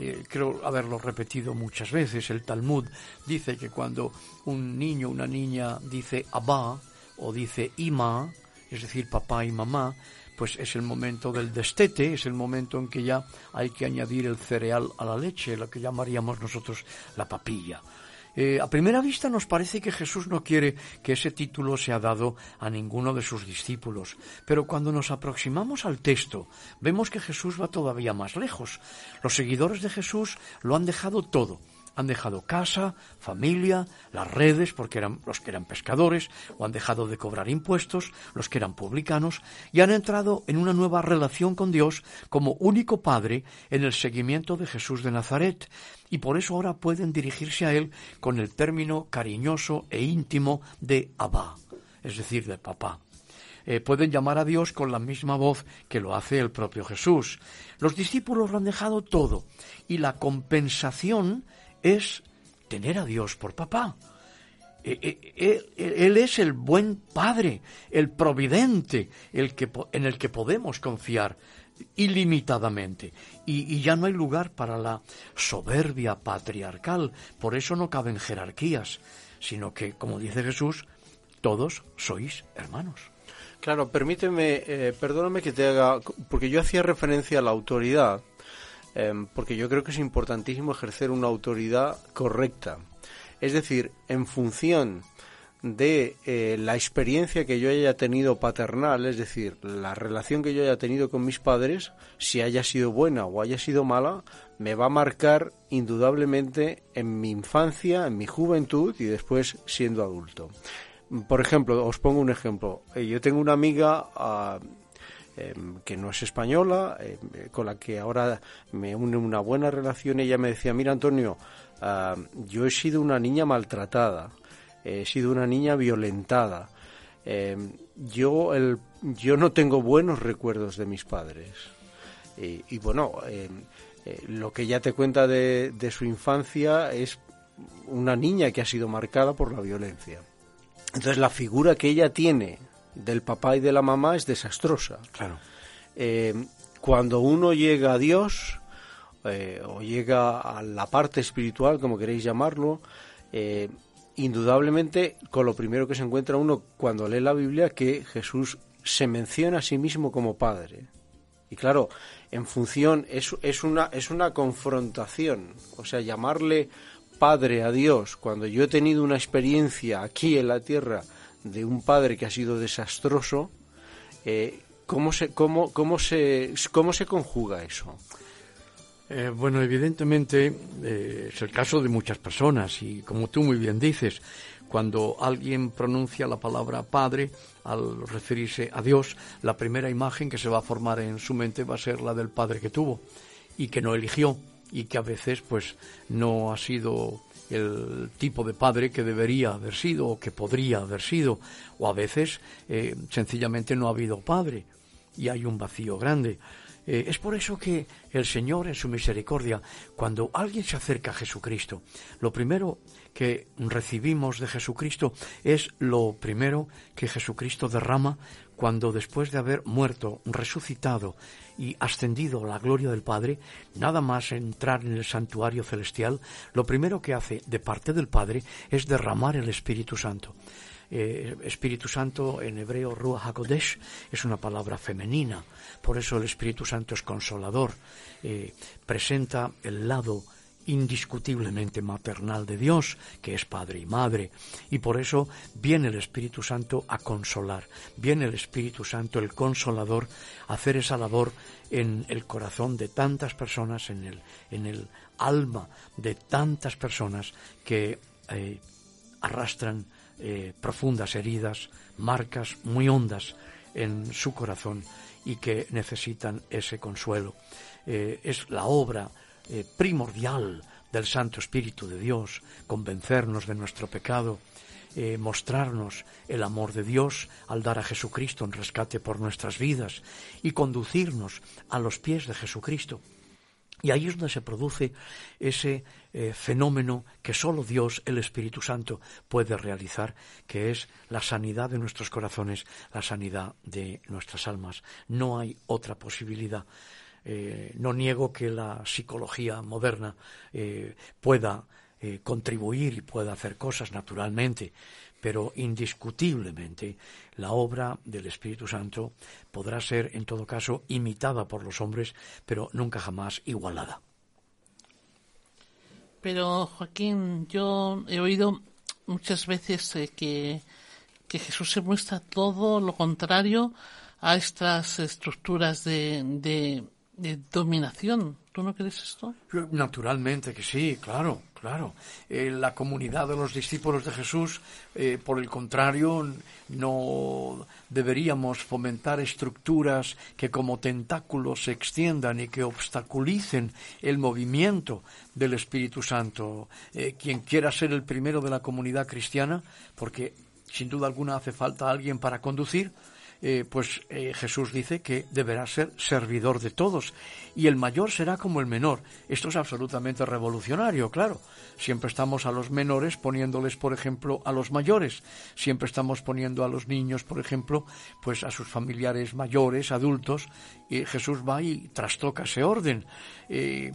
eh, creo haberlo repetido muchas veces, el Talmud dice que cuando un niño o una niña dice Abba o dice Ima, es decir, papá y mamá, pues es el momento del destete, es el momento en que ya hay que añadir el cereal a la leche, lo que llamaríamos nosotros la papilla. Eh, a primera vista nos parece que Jesús no quiere que ese título sea dado a ninguno de sus discípulos, pero cuando nos aproximamos al texto vemos que Jesús va todavía más lejos. Los seguidores de Jesús lo han dejado todo, han dejado casa, familia, las redes, porque eran los que eran pescadores, o han dejado de cobrar impuestos, los que eran publicanos, y han entrado en una nueva relación con Dios como único Padre en el seguimiento de Jesús de Nazaret, y por eso ahora pueden dirigirse a Él con el término cariñoso e íntimo de Abba, es decir, de papá. Eh, pueden llamar a Dios con la misma voz que lo hace el propio Jesús. Los discípulos lo han dejado todo y la compensación es tener a Dios por papá. E, e, e, él es el buen padre, el providente, el que, en el que podemos confiar ilimitadamente. Y, y, ya no hay lugar para la soberbia patriarcal. Por eso no caben jerarquías, sino que, como dice Jesús, todos sois hermanos. Claro, permíteme, eh, perdóname que te haga, porque yo hacía referencia a la autoridad Em, porque yo creo que es importantísimo ejercer una autoridad correcta. Es decir, en función de eh, la experiencia que yo haya tenido paternal, es decir, la relación que yo haya tenido con mis padres, si haya sido buena o haya sido mala, me va a marcar indudablemente en mi infancia, en mi juventud y después siendo adulto. Por ejemplo, os pongo un ejemplo. Eh, yo tengo una amiga ah, Em, que no es española, em, con la que ahora me une una buena relación. Ella me decía, mira Antonio, ah, yo he sido una niña maltratada, he sido una niña violentada. Em, yo, el, yo no tengo buenos recuerdos de mis padres. Y, bueno, eh, lo que ella te cuenta de, de su infancia es una niña que ha sido marcada por la violencia. Entonces la figura que ella tiene del papá y de la mamá es desastrosa. Claro. Eh, cuando uno llega a Dios eh, o llega a la parte espiritual, como queréis llamarlo, eh, indudablemente con lo primero que se encuentra uno cuando lee la Biblia que Jesús se menciona a sí mismo como Padre. Y claro, en función, es, es, una, es una confrontación. O sea, llamarle Padre a Dios cuando yo he tenido una experiencia aquí en la tierra de un padre que ha sido desastroso, eh, ¿cómo, se, cómo, cómo, se, ¿cómo se conjuga eso? Eh, bueno, evidentemente eh, es el caso de muchas personas y como tú muy bien dices, cuando alguien pronuncia la palabra Padre, al referirse a Dios, la primera imagen que se va a formar en su mente va a ser la del Padre que tuvo y que no eligió y que a veces pues no ha sido el tipo de padre que debería haber sido o que podría haber sido, o a veces eh, sencillamente no ha habido padre y hay un vacío grande. Eh, es por eso que el Señor, en su misericordia, cuando alguien se acerca a Jesucristo, lo primero que recibimos de Jesucristo es lo primero que Jesucristo derrama cuando después de haber muerto, resucitado y ascendido a la gloria del Padre, nada más entrar en el santuario celestial, lo primero que hace de parte del Padre es derramar el Espíritu Santo. Eh, Espíritu Santo en hebreo Ruach HaKodesh es una palabra femenina, por eso el Espíritu Santo es consolador, eh, presenta el lado indiscutiblemente maternal de Dios, que es Padre y Madre, y por eso viene el Espíritu Santo a consolar, viene el Espíritu Santo, el consolador, a hacer esa labor en el corazón de tantas personas, en el, en el alma de tantas personas que eh, arrastran eh, profundas heridas, marcas muy hondas en su corazón y que necesitan ese consuelo. Eh, es la obra eh, primordial del Santo Espíritu de Dios, convencernos de nuestro pecado, mostrarnos el amor de Dios al dar a Jesucristo en rescate por nuestras vidas y conducirnos a los pies de Jesucristo. Y ahí es donde se produce ese eh, fenómeno que solo Dios, el Espíritu Santo, puede realizar, que es la sanidad de nuestros corazones, la sanidad de nuestras almas. No hay otra posibilidad. Eh, no niego que la psicología moderna eh, pueda contribuir y pueda hacer cosas naturalmente, pero indiscutiblemente la obra del Espíritu Santo podrá ser, en todo caso, imitada por los hombres, pero nunca jamás igualada. Pero, Joaquín, yo he oído muchas veces eh, que, que Jesús se muestra todo lo contrario a estas estructuras de, de, de dominación. ¿Tú no crees esto? Naturalmente que sí, claro, claro. Eh, la comunidad de los discípulos de Jesús, eh, por el contrario, no deberíamos fomentar estructuras que como tentáculos se extiendan y que obstaculicen el movimiento del Espíritu Santo. Eh, quien quiera ser el primero de la comunidad cristiana, porque sin duda alguna hace falta alguien para conducir, eh, pues eh, Jesús dice que deberá ser servidor de todos y el mayor será como el menor. Esto es absolutamente revolucionario, claro. Siempre estamos a los menores poniéndoles, por ejemplo, a los mayores. Siempre estamos poniendo a los niños, por ejemplo, pues a sus familiares mayores, adultos. Y Jesús va y trastoca ese orden. Eh,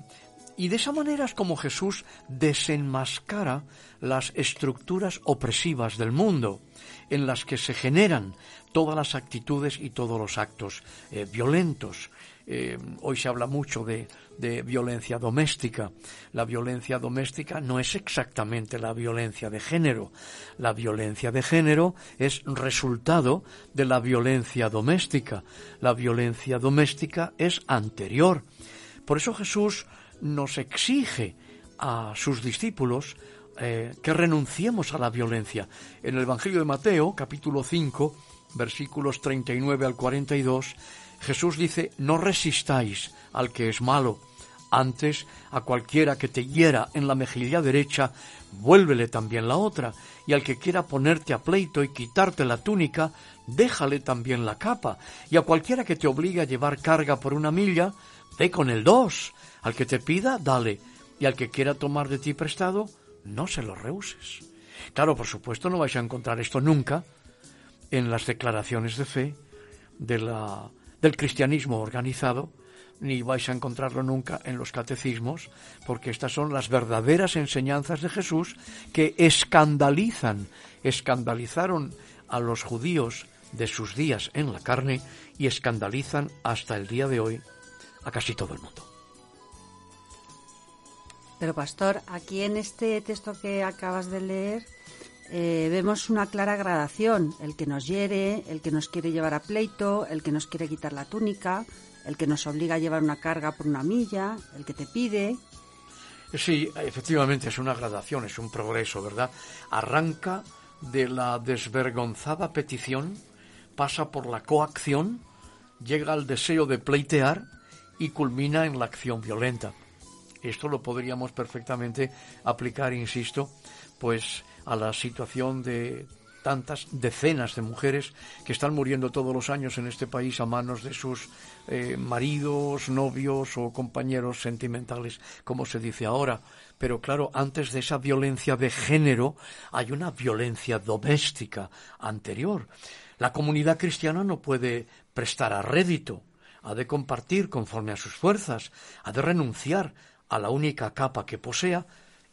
y de esa manera es como Jesús desenmascara las estructuras opresivas del mundo, en las que se generan todas las actitudes y todos los actos eh, violentos. Eh, hoy se habla mucho de, de, violencia doméstica. La violencia doméstica no es exactamente la violencia de género. La violencia de género es resultado de la violencia doméstica. La violencia doméstica es anterior. Por eso Jesús nos exige a sus discípulos eh, que renunciemos a la violencia. En el Evangelio de Mateo, capítulo 5, versículos 39 al 42, Jesús dice, no resistáis al que es malo, antes a cualquiera que te hiera en la mejilla derecha, vuélvele también la otra, y al que quiera ponerte a pleito y quitarte la túnica, déjale también la capa, y a cualquiera que te obligue a llevar carga por una milla, ve con el dos, al que te pida, dale, y al que quiera tomar de ti prestado, no se lo rehuses. Claro, por supuesto, no vais a encontrar esto nunca en las declaraciones de fe del cristianismo organizado, ni vais a encontrarlo nunca en los catecismos, porque estas son las verdaderas enseñanzas de Jesús que escandalizan, escandalizaron a los judíos de sus días en la carne y escandalizan hasta el día de hoy a casi todo el mundo. Pero pastor, aquí en este texto que acabas de leer eh, vemos una clara gradación, el que nos hiere, el que nos quiere llevar a pleito, el que nos quiere quitar la túnica, el que nos obliga a llevar una carga por una milla, el que te pide. Sí, efectivamente es una gradación, es un progreso, ¿verdad? Arranca de la desvergonzada petición, pasa por la coacción, llega al deseo de pleitear y culmina en la acción violenta. Esto lo podríamos perfectamente aplicar, insisto, pues a la situación de tantas decenas de mujeres que están muriendo todos los años en este país a manos de sus eh, maridos, novios o compañeros sentimentales, como se dice ahora. Pero claro, antes de esa violencia de género hay una violencia doméstica anterior. La comunidad cristiana no puede prestar a rédito, ha de compartir conforme a sus fuerzas, ha de renunciar a la única capa que posea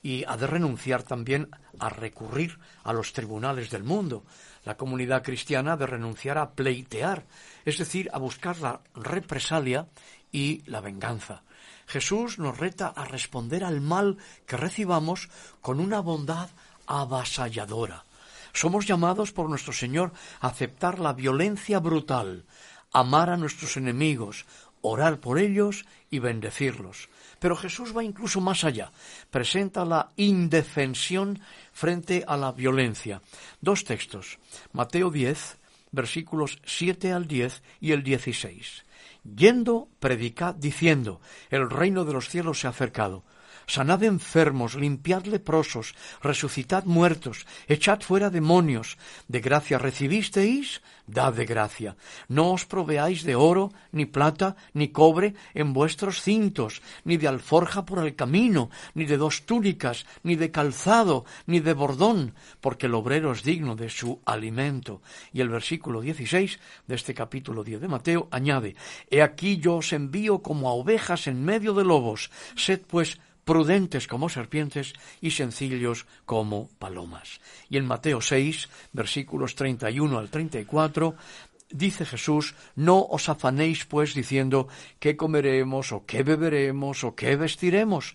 y ha de renunciar también a recurrir a los tribunales del mundo. La comunidad cristiana ha de renunciar a pleitear, es decir, a buscar la represalia y la venganza. Jesús nos reta a responder al mal que recibamos con una bondad avasalladora. Somos llamados por nuestro Señor a aceptar la violencia brutal, amar a nuestros enemigos, orar por ellos y bendecirlos. Pero Jesús va incluso más allá. Presenta la indefensión frente a la violencia. Dos textos. Mateo 10, versículos 7 al 10 y el 16. Yendo, predicad diciendo, el reino de los cielos se ha acercado sanad enfermos, limpiad leprosos, resucitad muertos, echad fuera demonios, de gracia recibisteis, dad de gracia. No os proveáis de oro, ni plata, ni cobre en vuestros cintos, ni de alforja por el camino, ni de dos túnicas, ni de calzado, ni de bordón, porque el obrero es digno de su alimento. Y el versículo 16 de este capítulo 10 de Mateo añade, He aquí yo os envío como a ovejas en medio de lobos, sed pues prudentes como serpientes y sencillos como palomas. Y en Mateo 6, versículos 31 al 34, dice Jesús, no os afanéis pues diciendo qué comeremos o qué beberemos o qué vestiremos,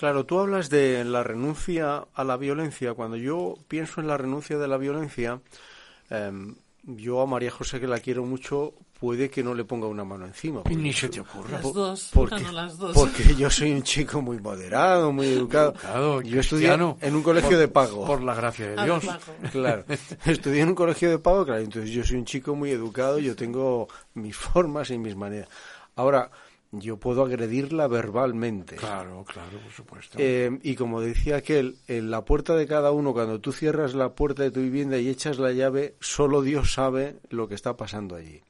Claro, tú hablas de la renuncia a la violencia. Cuando yo pienso en la renuncia de la violencia, em, yo a María José, que la quiero mucho, puede que no le ponga una mano encima. Ni se te ocurra. Las dos, Porque, [LAUGHS] no, las dos. porque yo soy un chico muy moderado, muy educado. Educado, yo estudié en un colegio por- de pago. Por la gracia de Ah, Dios. claro. [LAUGHS] Claro, estudié en un colegio de pago, claro, entonces yo soy un chico muy educado, yo tengo mis formas y mis maneras. Ahora, yo puedo agredirla verbalmente. Claro, claro, por supuesto. Eh, y como decía aquel, en la puerta de cada uno, cuando tú cierras la puerta de tu vivienda y echas la llave, solo Dios sabe lo que está pasando allí.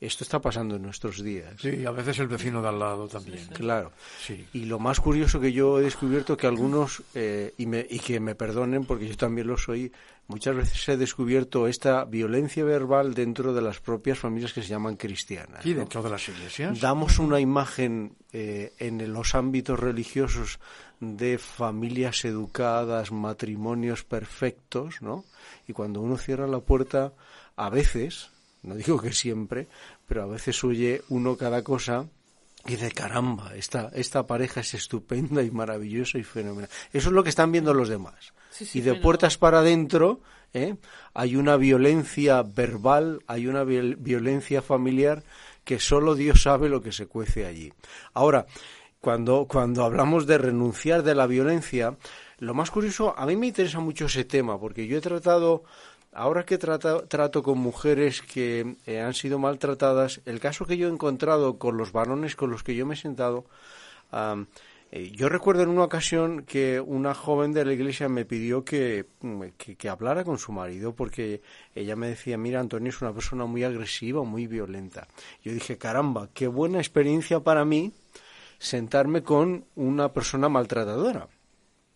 Esto está pasando en nuestros días. sí, a veces el vecino de al lado también. Claro. Sí. Y lo más curioso que yo he descubierto que algunos, eh, y, me, y que me perdonen porque yo también lo soy, muchas veces he descubierto esta violencia verbal dentro de las propias familias que se llaman cristianas. ¿no? dentro de las iglesias. Damos una imagen eh, en los ámbitos religiosos de familias educadas, matrimonios perfectos, ¿no? Y cuando uno cierra la puerta, a veces, no digo que siempre, pero a veces oye uno cada cosa y dice, caramba, esta, esta pareja es estupenda y maravillosa y fenomenal. Eso es lo que están viendo los demás. Sí, sí, y de puertas para adentro ¿eh? hay una violencia verbal, hay una viol- violencia familiar que solo Dios sabe lo que se cuece allí. Ahora, cuando, cuando hablamos de renunciar de la violencia, lo más curioso, a mí me interesa mucho ese tema, porque yo he tratado, ahora que trata- trato con mujeres que eh, han sido maltratadas, el caso que yo he encontrado con los varones con los que yo me he sentado, yo recuerdo en una ocasión que una joven de la iglesia me pidió que, mm, que, que hablara con su marido porque ella me decía, mira, Antonio es una persona muy agresiva, muy violenta. Yo dije, caramba, qué buena experiencia para mí sentarme con una persona maltratadora.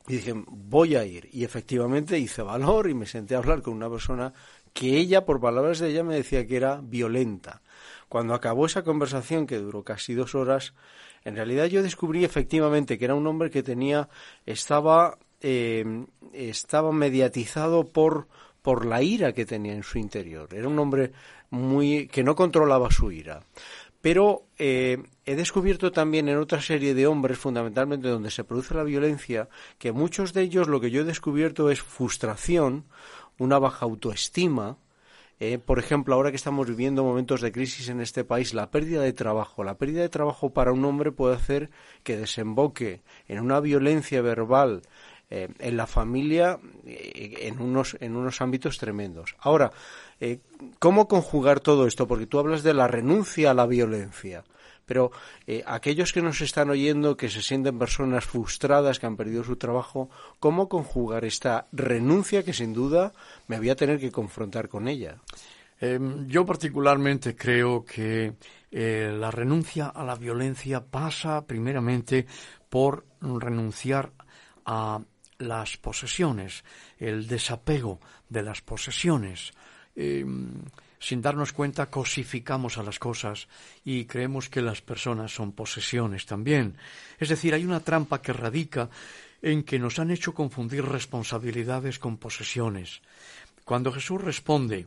Y dije, voy a ir. Y efectivamente hice valor y me senté a hablar con una persona que ella, por palabras de ella, me decía que era violenta. Cuando acabó esa conversación, que duró casi dos horas, en realidad yo descubrí efectivamente que era un hombre que tenía, estaba, eh, estaba mediatizado por, por la ira que tenía en su interior. Era un hombre muy, que no controlaba su ira. Pero eh, he descubierto también en otra serie de hombres, fundamentalmente donde se produce la violencia, que muchos de ellos lo que yo he descubierto es frustración, una baja autoestima. Eh, por ejemplo, ahora que estamos viviendo momentos de crisis en este país, la pérdida de trabajo. La pérdida de trabajo para un hombre puede hacer que desemboque en una violencia verbal eh, en la familia eh, en unos en unos ámbitos tremendos. Ahora, eh, ¿cómo conjugar todo esto? Porque tú hablas de la renuncia a la violencia. Pero eh, aquellos que nos están oyendo, que se sienten personas frustradas, que han perdido su trabajo, ¿cómo conjugar esta renuncia que sin duda me voy a tener que confrontar con ella? Eh, yo particularmente creo que eh, la renuncia a la violencia pasa primeramente por renunciar a las posesiones, el desapego de las posesiones. Eh, sin darnos cuenta cosificamos a las cosas y creemos que las personas son posesiones también. Es decir, hay una trampa que radica en que nos han hecho confundir responsabilidades con posesiones. Cuando Jesús responde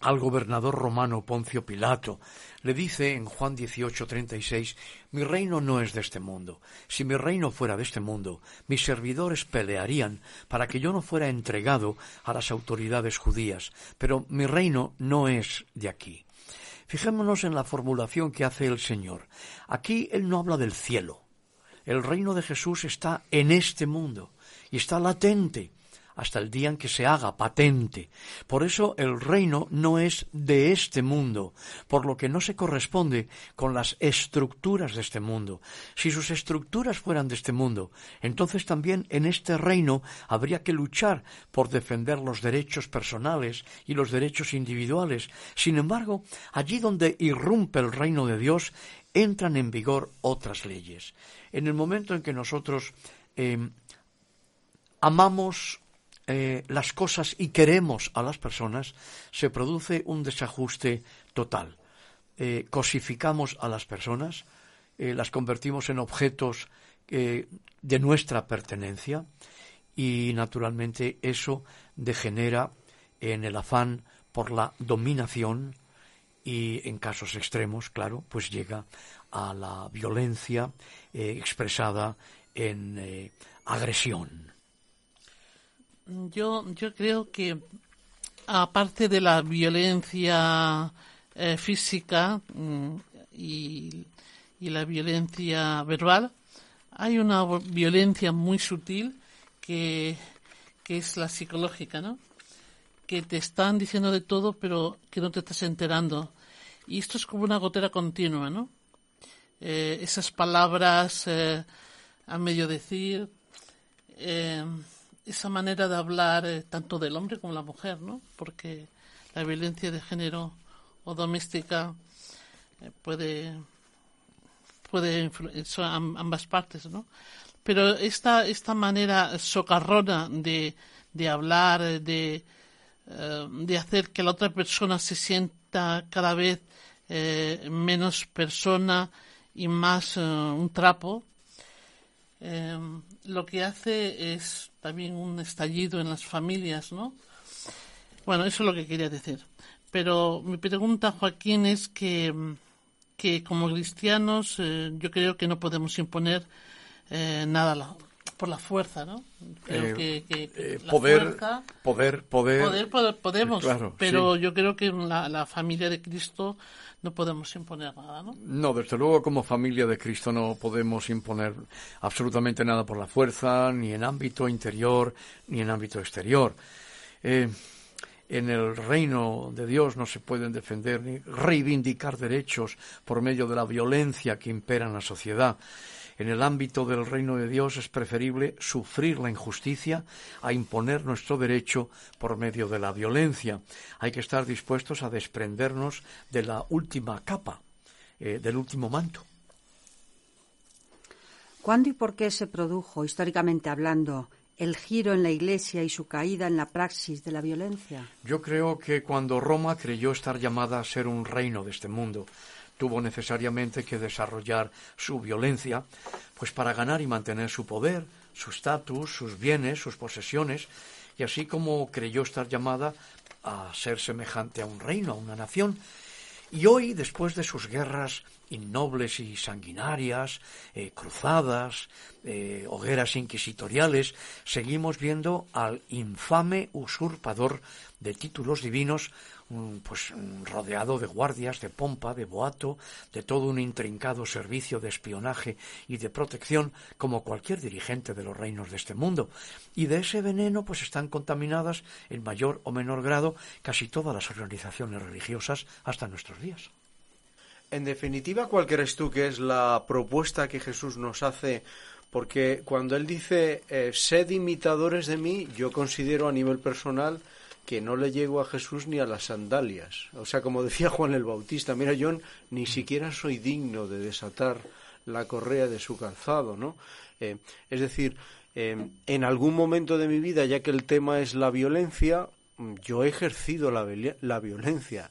al gobernador romano Poncio Pilato, le dice en Juan 18:36, mi reino no es de este mundo. Si mi reino fuera de este mundo, mis servidores pelearían para que yo no fuera entregado a las autoridades judías, pero mi reino no es de aquí. Fijémonos en la formulación que hace el Señor. Aquí Él no habla del cielo. El reino de Jesús está en este mundo y está latente hasta el día en que se haga patente. Por eso el reino no es de este mundo, por lo que no se corresponde con las estructuras de este mundo. Si sus estructuras fueran de este mundo, entonces también en este reino habría que luchar por defender los derechos personales y los derechos individuales. Sin embargo, allí donde irrumpe el reino de Dios, entran en vigor otras leyes. En el momento en que nosotros eh, amamos eh, las cosas y queremos a las personas, se produce un desajuste total. Eh, cosificamos a las personas, eh, las convertimos en objetos de nuestra pertenencia y naturalmente eso degenera en el afán por la dominación y en casos extremos, claro, pues llega a la violencia expresada en agresión. Yo, yo creo que aparte de la violencia eh, física mm, y, la violencia verbal, hay una violencia muy sutil que, que es la psicológica, ¿no? Que te están diciendo de todo, pero que no te estás enterando. Y esto es como una gotera continua, ¿no? Eh, esas palabras eh, a medio decir, esa manera de hablar eh, tanto del hombre como la mujer, ¿no? Porque la violencia de género o doméstica eh, puede puede influir ambas partes, ¿no? Pero esta esta manera socarrona de, de hablar, de eh, de hacer que la otra persona se sienta cada vez menos persona y más un trapo, lo que hace es también un estallido en las familias, ¿no? Bueno, eso es lo que quería decir. Pero mi pregunta, Joaquín, es que, que como cristianos eh, yo creo que no podemos imponer eh, nada por la fuerza, ¿no? Creo eh, que, poder, poder, poder, poder, podemos, pero yo creo que la, la familia de Cristo no podemos imponer nada, ¿no? No, desde luego como familia de Cristo no podemos imponer absolutamente nada por la fuerza, ni en ámbito interior, ni en ámbito exterior. Eh, en el reino de Dios no se pueden defender ni reivindicar derechos por medio de la violencia que impera en la sociedad. En el ámbito del reino de Dios es preferible sufrir la injusticia a imponer nuestro derecho por medio de la violencia. Hay que estar dispuestos a desprendernos de la última capa, eh, del último manto. ¿Cuándo y por qué se produjo, históricamente hablando, el giro en la Iglesia y su caída en la praxis de la violencia? Yo creo que cuando Roma creyó estar llamada a ser un reino de este mundo, tuvo necesariamente que desarrollar su violencia, pues para ganar y mantener su poder, su estatus, sus bienes, sus posesiones, y así como creyó estar llamada a ser semejante a un reino, a una nación. Y hoy, después de sus guerras innobles y sanguinarias, eh, cruzadas, eh, hogueras inquisitoriales, seguimos viendo al infame usurpador de títulos divinos pues rodeado de guardias, de pompa, de boato, de todo un intrincado servicio de espionaje y de protección, como cualquier dirigente de los reinos de este mundo. Y de ese veneno, pues están contaminadas en mayor o menor grado casi todas las organizaciones religiosas hasta nuestros días. En definitiva, ¿cuál crees tú que es la propuesta que Jesús nos hace? Porque cuando Él dice, eh, sed imitadores de mí, yo considero a nivel personal que no le llego a Jesús ni a las sandalias. O sea, como decía [LAUGHS] Juan el Bautista, mira, yo ni siquiera soy digno de desatar la correa de su calzado, ¿no? Eh, es decir, eh, en algún momento de mi vida, ya que el tema es la violencia, yo he ejercido la, la violencia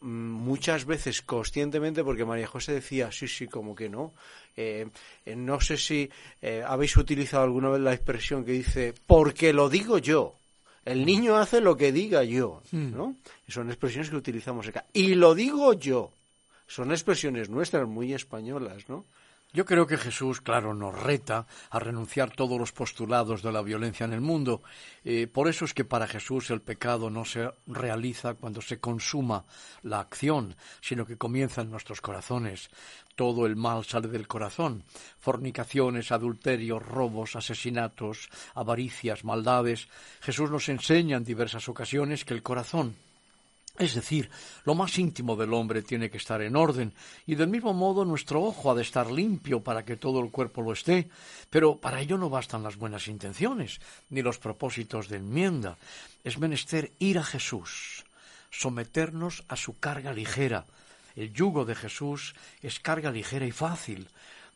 mm, muchas veces conscientemente porque María José decía sí sí como que no eh, no sé si habéis utilizado alguna vez la expresión que dice porque lo digo yo el niño hace lo que diga yo, hmm. ¿no? Son expresiones que utilizamos acá. Y lo digo yo. Son expresiones nuestras muy españolas, ¿no? Yo creo que Jesús, claro, nos reta a renunciar todos los postulados de la violencia en el mundo. Eh, por eso es que para Jesús el pecado no se realiza cuando se consuma la acción, sino que comienza en nuestros corazones. Todo el mal sale del corazón. Fornicaciones, adulterios, robos, asesinatos, avaricias, maldades. Jesús nos enseña en diversas ocasiones que el corazón es decir, lo más íntimo del hombre tiene que estar en orden, y del mismo modo nuestro ojo ha de estar limpio para que todo el cuerpo lo esté, pero para ello no bastan las buenas intenciones, ni los propósitos de enmienda. Es menester ir a Jesús, someternos a su carga ligera. El yugo de Jesús es carga ligera y fácil.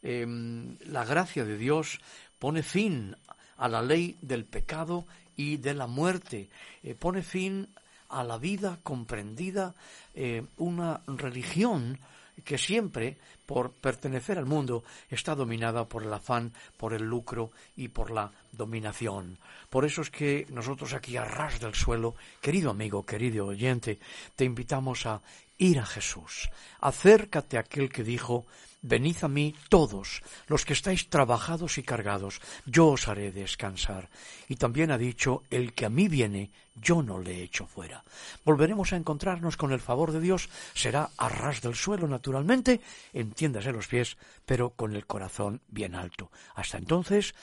Em, la gracia de Dios pone fin a la ley del pecado y de la muerte, eh, pone fin a la vida comprendida eh, una religión que siempre, por pertenecer al mundo, está dominada por el afán, por el lucro y por la dominación. Por eso es que nosotros aquí a ras del suelo, querido amigo, querido oyente, te invitamos a ir a Jesús. Acércate a aquel que dijo, Venid a mí todos los que estáis trabajados y cargados, yo os haré descansar. Y también ha dicho, el que a mí viene, yo no le echo fuera. Volveremos a encontrarnos con el favor de Dios, será a ras del suelo naturalmente, entiéndase los pies, pero con el corazón bien alto. Hasta entonces,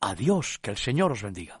adiós, que el Señor os bendiga.